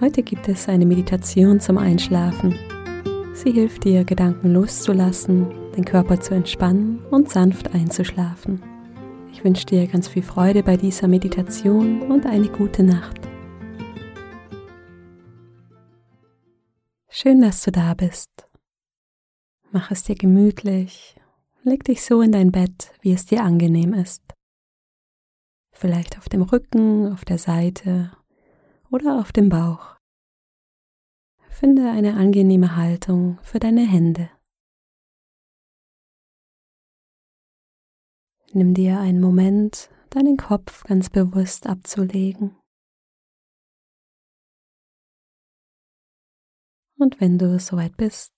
Heute gibt es eine Meditation zum Einschlafen. Sie hilft dir, Gedanken loszulassen, den Körper zu entspannen und sanft einzuschlafen. Ich wünsche dir ganz viel Freude bei dieser Meditation und eine gute Nacht. Schön, dass du da bist. Mach es dir gemütlich. Leg dich so in dein Bett, wie es dir angenehm ist. Vielleicht auf dem Rücken, auf der Seite oder auf dem Bauch. Finde eine angenehme Haltung für deine Hände. Nimm dir einen Moment, deinen Kopf ganz bewusst abzulegen. Und wenn du soweit bist,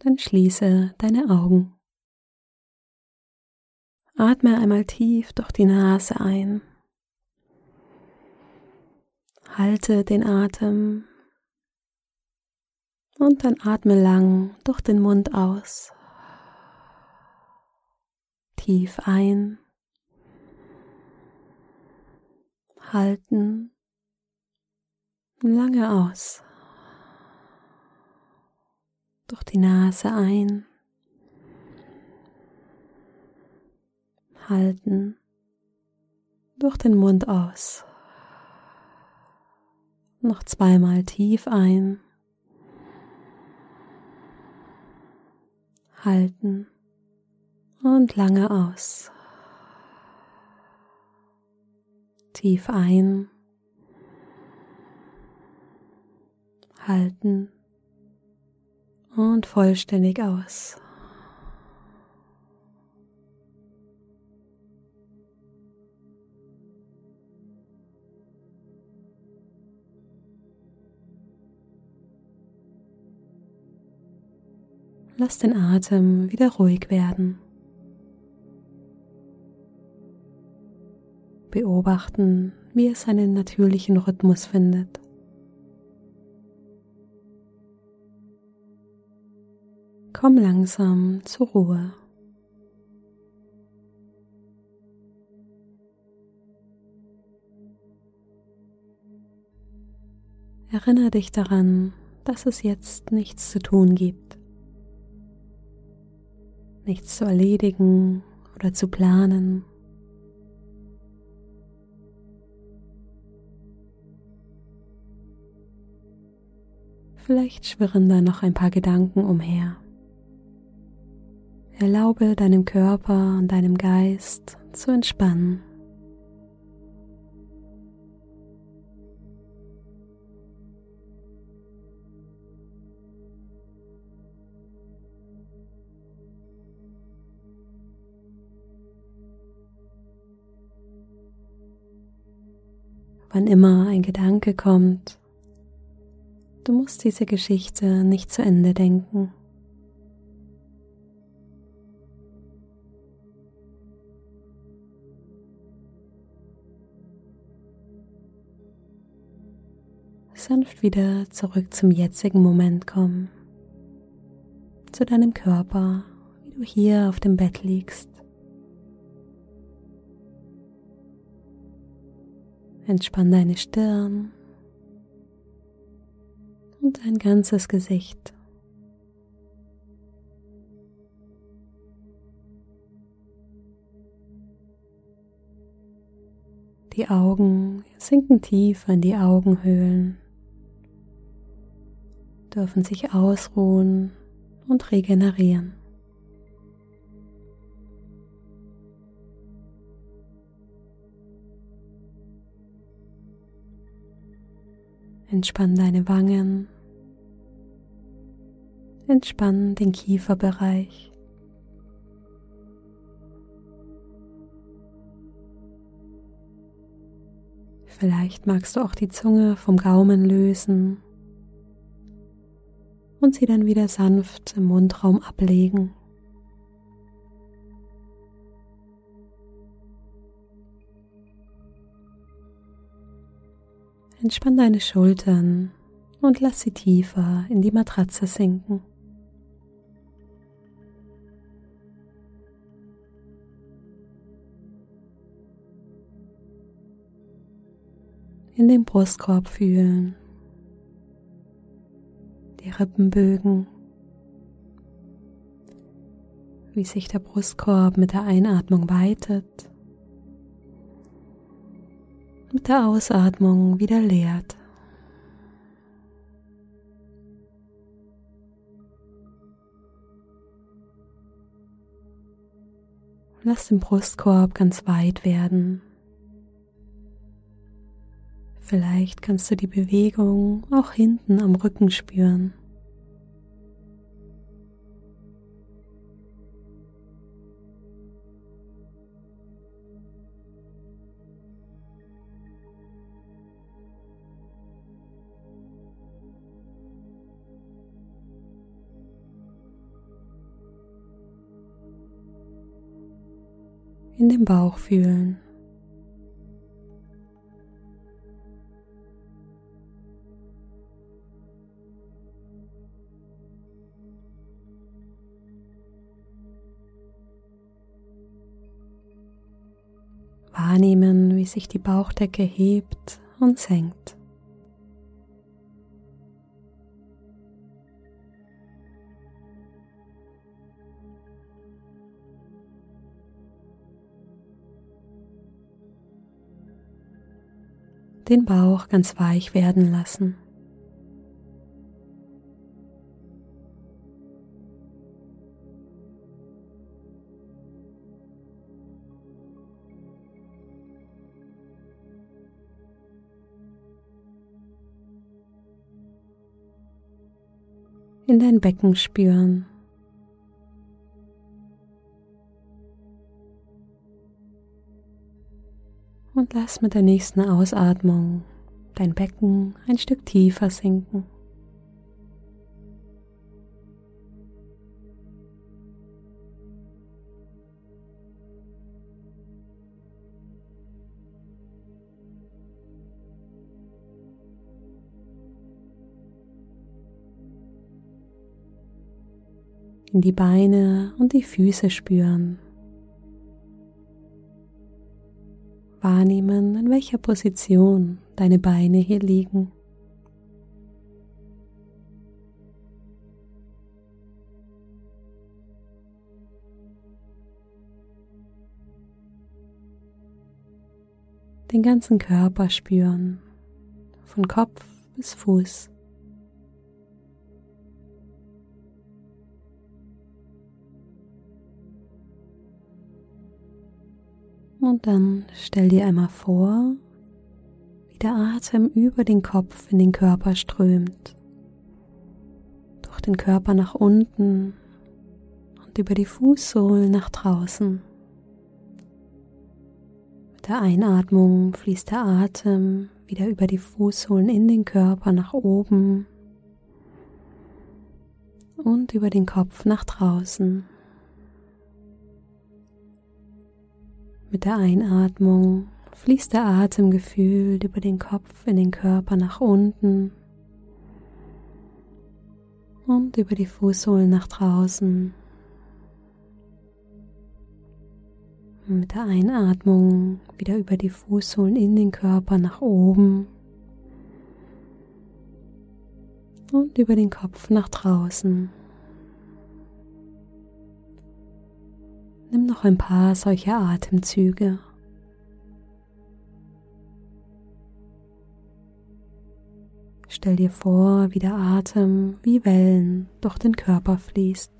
dann schließe deine Augen. Atme einmal tief durch die Nase ein Halte den Atem und dann atme lang durch den Mund aus. Tief ein. Halten. Lange aus. Durch die Nase ein. Halten. Durch den Mund aus. Noch zweimal tief ein. Halten und lange aus. Tief ein. Halten und vollständig aus. Lass den Atem wieder ruhig werden. Beobachten, wie es seinen natürlichen Rhythmus findet. Komm langsam zur Ruhe. Erinnere dich daran, dass es jetzt nichts zu tun gibt nichts zu erledigen oder zu planen. Vielleicht schwirren da noch ein paar Gedanken umher. Erlaube deinem Körper und deinem Geist zu entspannen. Wann immer ein Gedanke kommt. Du musst diese Geschichte nicht zu Ende denken. Sanft wieder zurück zum jetzigen Moment kommen, zu deinem Körper, wie du hier auf dem Bett liegst. Entspann deine Stirn und dein ganzes Gesicht. Die Augen sinken tief in die Augenhöhlen, dürfen sich ausruhen und regenerieren. Entspann deine Wangen. Entspann den Kieferbereich. Vielleicht magst du auch die Zunge vom Gaumen lösen und sie dann wieder sanft im Mundraum ablegen. Entspann deine Schultern und lass sie tiefer in die Matratze sinken. In den Brustkorb fühlen, die Rippenbögen, wie sich der Brustkorb mit der Einatmung weitet mit der Ausatmung wieder leert. Lass den Brustkorb ganz weit werden. Vielleicht kannst du die Bewegung auch hinten am Rücken spüren. In den Bauch fühlen. Wahrnehmen, wie sich die Bauchdecke hebt und senkt. Den Bauch ganz weich werden lassen. in dein Becken spüren. Und lass mit der nächsten Ausatmung dein Becken ein Stück tiefer sinken. in die Beine und die Füße spüren. Wahrnehmen, in welcher Position deine Beine hier liegen. Den ganzen Körper spüren, von Kopf bis Fuß. Und dann stell dir einmal vor, wie der Atem über den Kopf in den Körper strömt, durch den Körper nach unten und über die Fußsohlen nach draußen. Mit der Einatmung fließt der Atem wieder über die Fußsohlen in den Körper nach oben und über den Kopf nach draußen. Mit der Einatmung fließt der Atem gefühlt über den Kopf in den Körper nach unten und über die Fußsohlen nach draußen. mit der Einatmung wieder über die Fußsohlen in den Körper nach oben und über den Kopf nach draußen. Nimm noch ein paar solcher Atemzüge. Stell dir vor, wie der Atem wie Wellen durch den Körper fließt.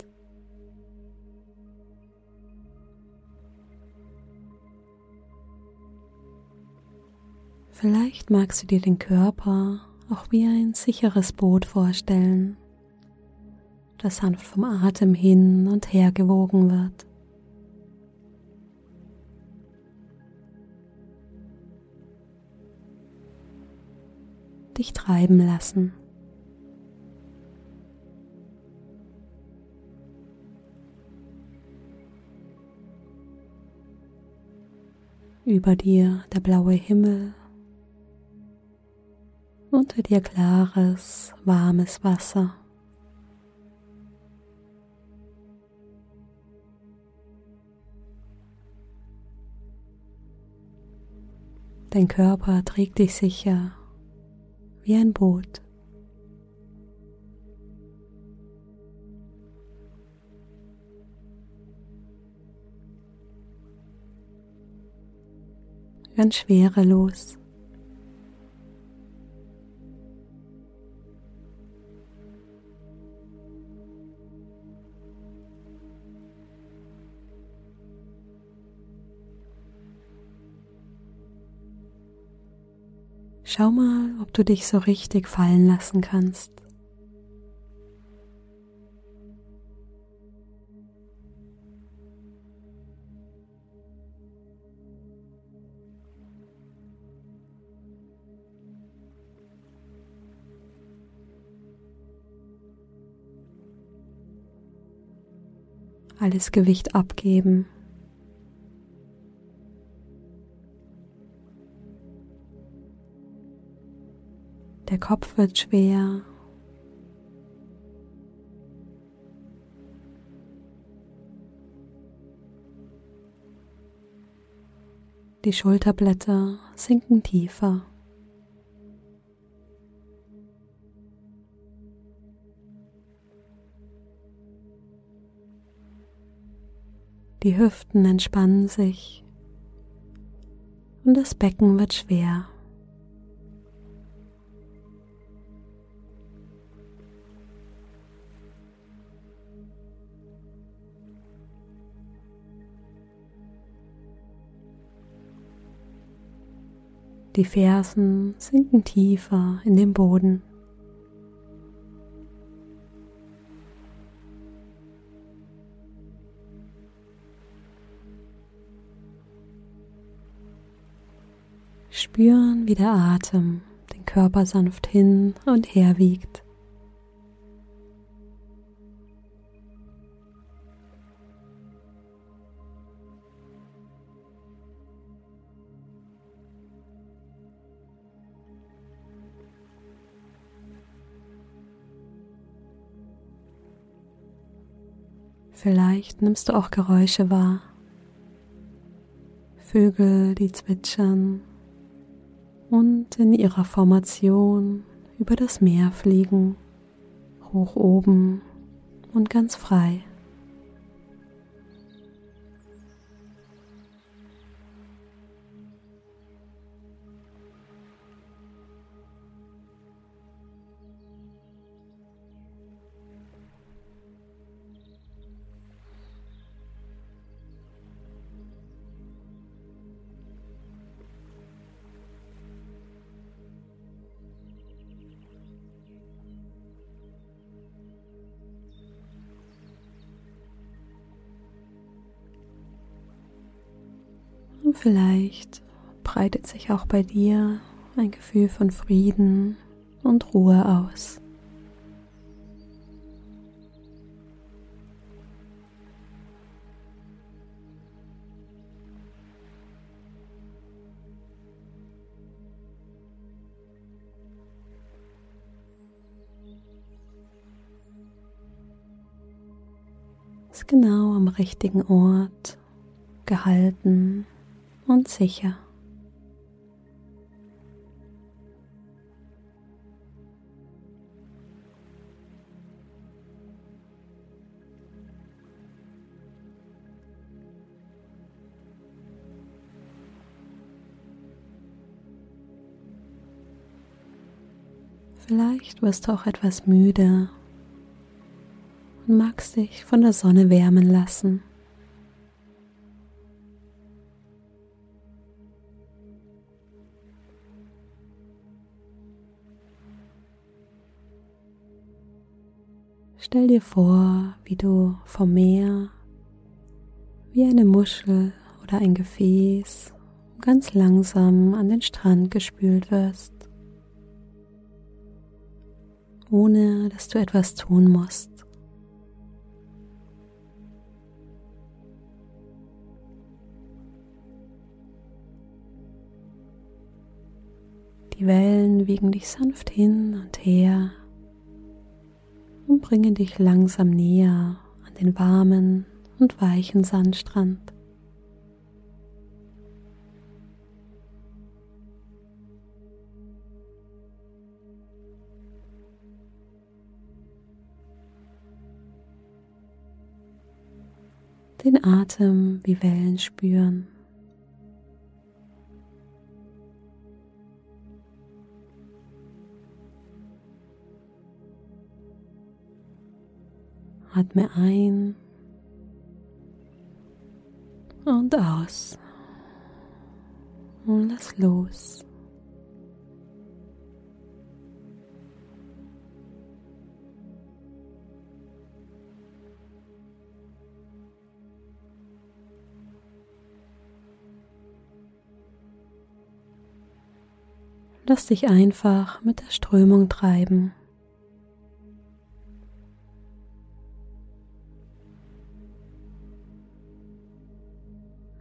Vielleicht magst du dir den Körper auch wie ein sicheres Boot vorstellen, das sanft vom Atem hin und her gewogen wird. Dich treiben lassen. Über dir der blaue Himmel, unter dir klares, warmes Wasser. Dein Körper trägt dich sicher wie ein Boot. Ganz schwerelos. Schau mal, ob du dich so richtig fallen lassen kannst. Alles Gewicht abgeben. Kopf wird schwer. Die Schulterblätter sinken tiefer. Die Hüften entspannen sich und das Becken wird schwer. Die Fersen sinken tiefer in den Boden. Spüren, wie der Atem den Körper sanft hin und her wiegt. Vielleicht nimmst du auch Geräusche wahr. Vögel, die zwitschern und in ihrer Formation über das Meer fliegen, hoch oben und ganz frei. Vielleicht breitet sich auch bei dir ein Gefühl von Frieden und Ruhe aus. Ist genau am richtigen Ort gehalten und sicher. Vielleicht wirst du auch etwas müde und magst dich von der Sonne wärmen lassen. Stell dir vor, wie du vom Meer, wie eine Muschel oder ein Gefäß, ganz langsam an den Strand gespült wirst. ohne dass du etwas tun musst. Die Wellen wiegen dich sanft hin und her und bringen dich langsam näher an den warmen und weichen Sandstrand. Den Atem wie Wellen spüren. Atme ein und aus. Und lass los. Lass dich einfach mit der Strömung treiben.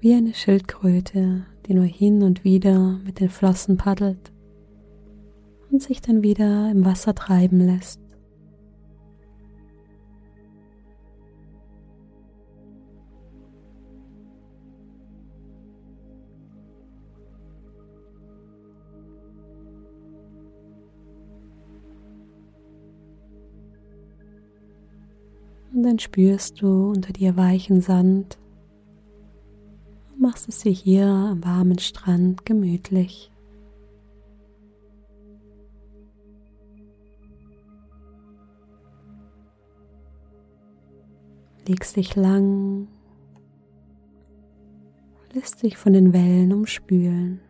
Wie eine Schildkröte, die nur hin und wieder mit den Flossen paddelt und sich dann wieder im Wasser treiben lässt. Und dann spürst du unter dir weichen Sand machst es dir hier am warmen Strand gemütlich. Legst dich lang, lässt dich von den Wellen umspülen.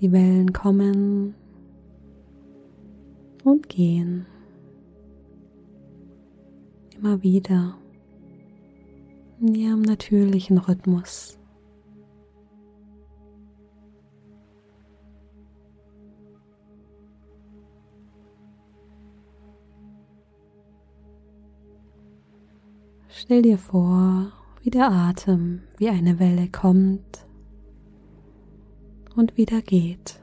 Die Wellen kommen und gehen. Immer wieder in ihrem natürlichen Rhythmus. Stell dir vor, wie der Atem wie eine Welle kommt und wieder geht.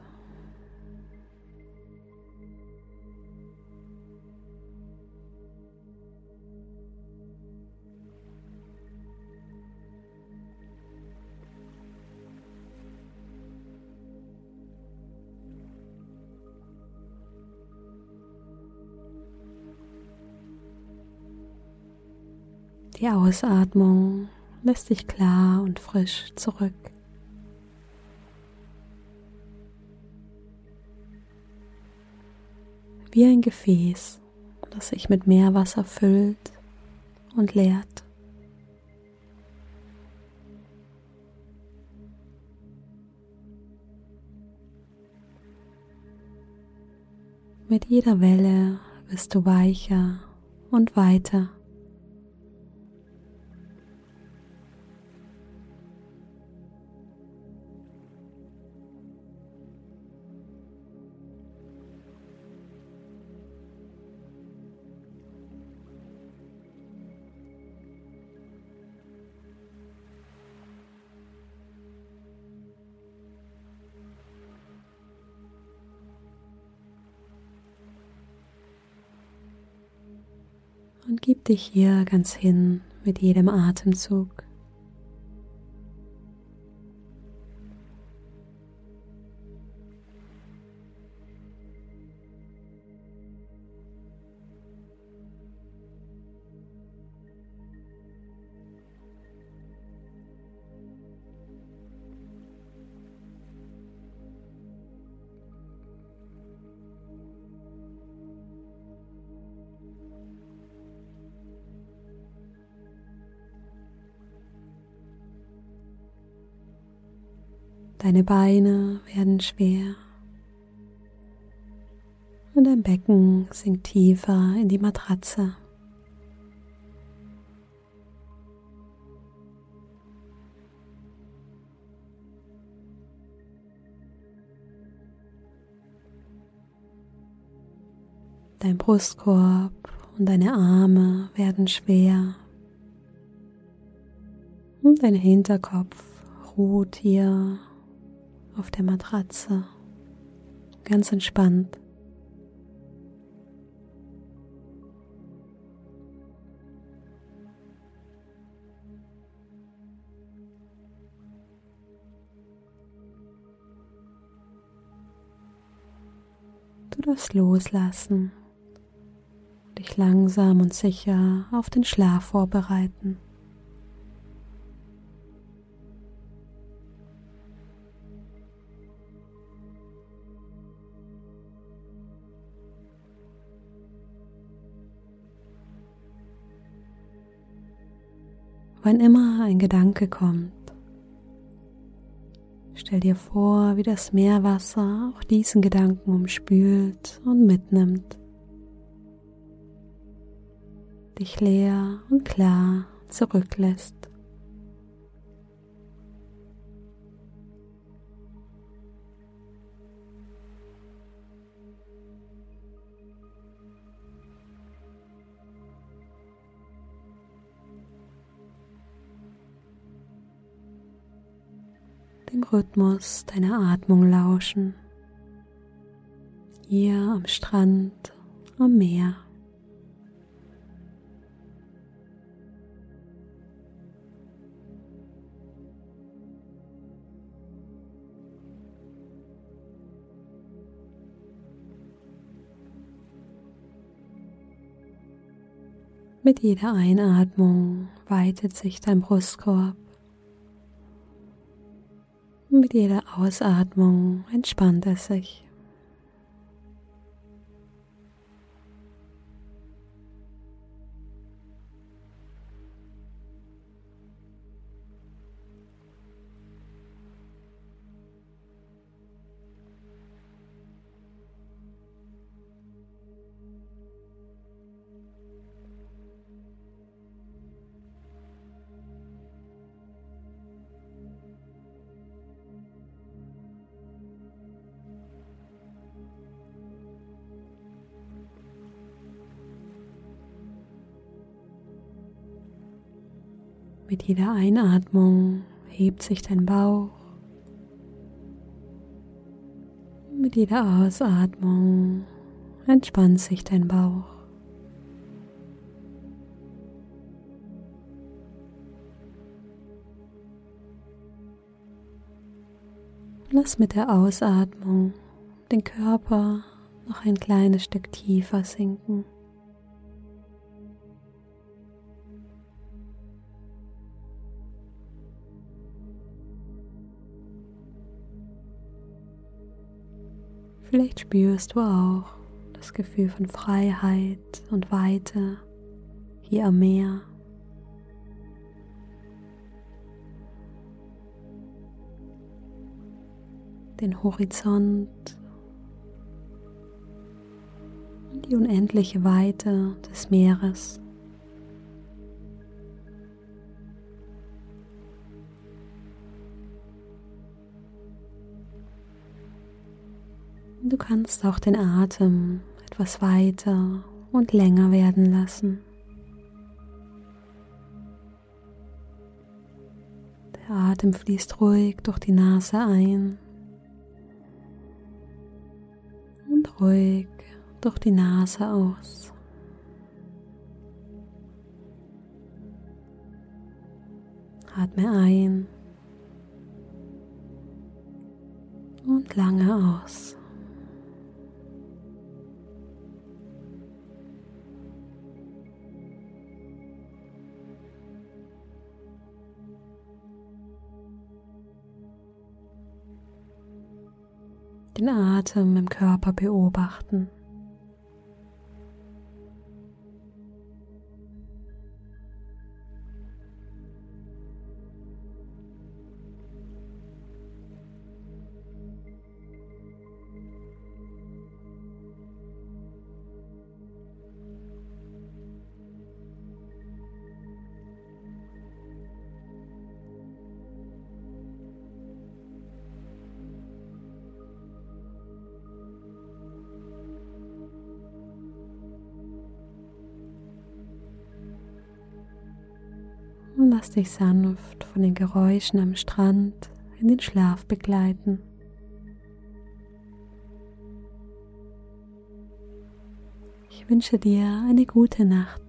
Die Ausatmung lässt dich klar und frisch zurück. Wie ein Gefäß, das sich mit Meerwasser füllt und leert. Mit jeder Welle wirst du weicher und weiter. Dich hier ganz hin mit jedem Atemzug. Deine Beine werden schwer und dein Becken sinkt tiefer in die Matratze. Dein Brustkorb und deine Arme werden schwer. Und dein Hinterkopf ruht hier auf der Matratze ganz entspannt. Du darfst loslassen, dich langsam und sicher auf den Schlaf vorbereiten. Wann immer ein Gedanke kommt, stell dir vor, wie das Meerwasser auch diesen Gedanken umspült und mitnimmt, dich leer und klar zurücklässt. Dem Rhythmus deiner Atmung lauschen. Hier am Strand, am Meer. Mit jeder Einatmung weitet sich dein Brustkorb. Mit jeder Ausatmung entspannt es sich. Mit jeder Einatmung hebt sich dein Bauch. Mit jeder Ausatmung entspannt sich dein Bauch. Lass mit der Ausatmung den Körper noch ein kleines Stück tiefer sinken. Vielleicht spürst du auch das Gefühl von Freiheit und Weite hier am Meer. Den Horizont und die unendliche Weite des Meeres. Kannst auch den Atem etwas weiter und länger werden lassen. Der Atem fließt ruhig durch die Nase ein und ruhig durch die Nase aus. Atme ein und lange aus. Den Atem im Körper beobachten. Und lass dich sanft von den Geräuschen am Strand in den Schlaf begleiten. Ich wünsche dir eine gute Nacht.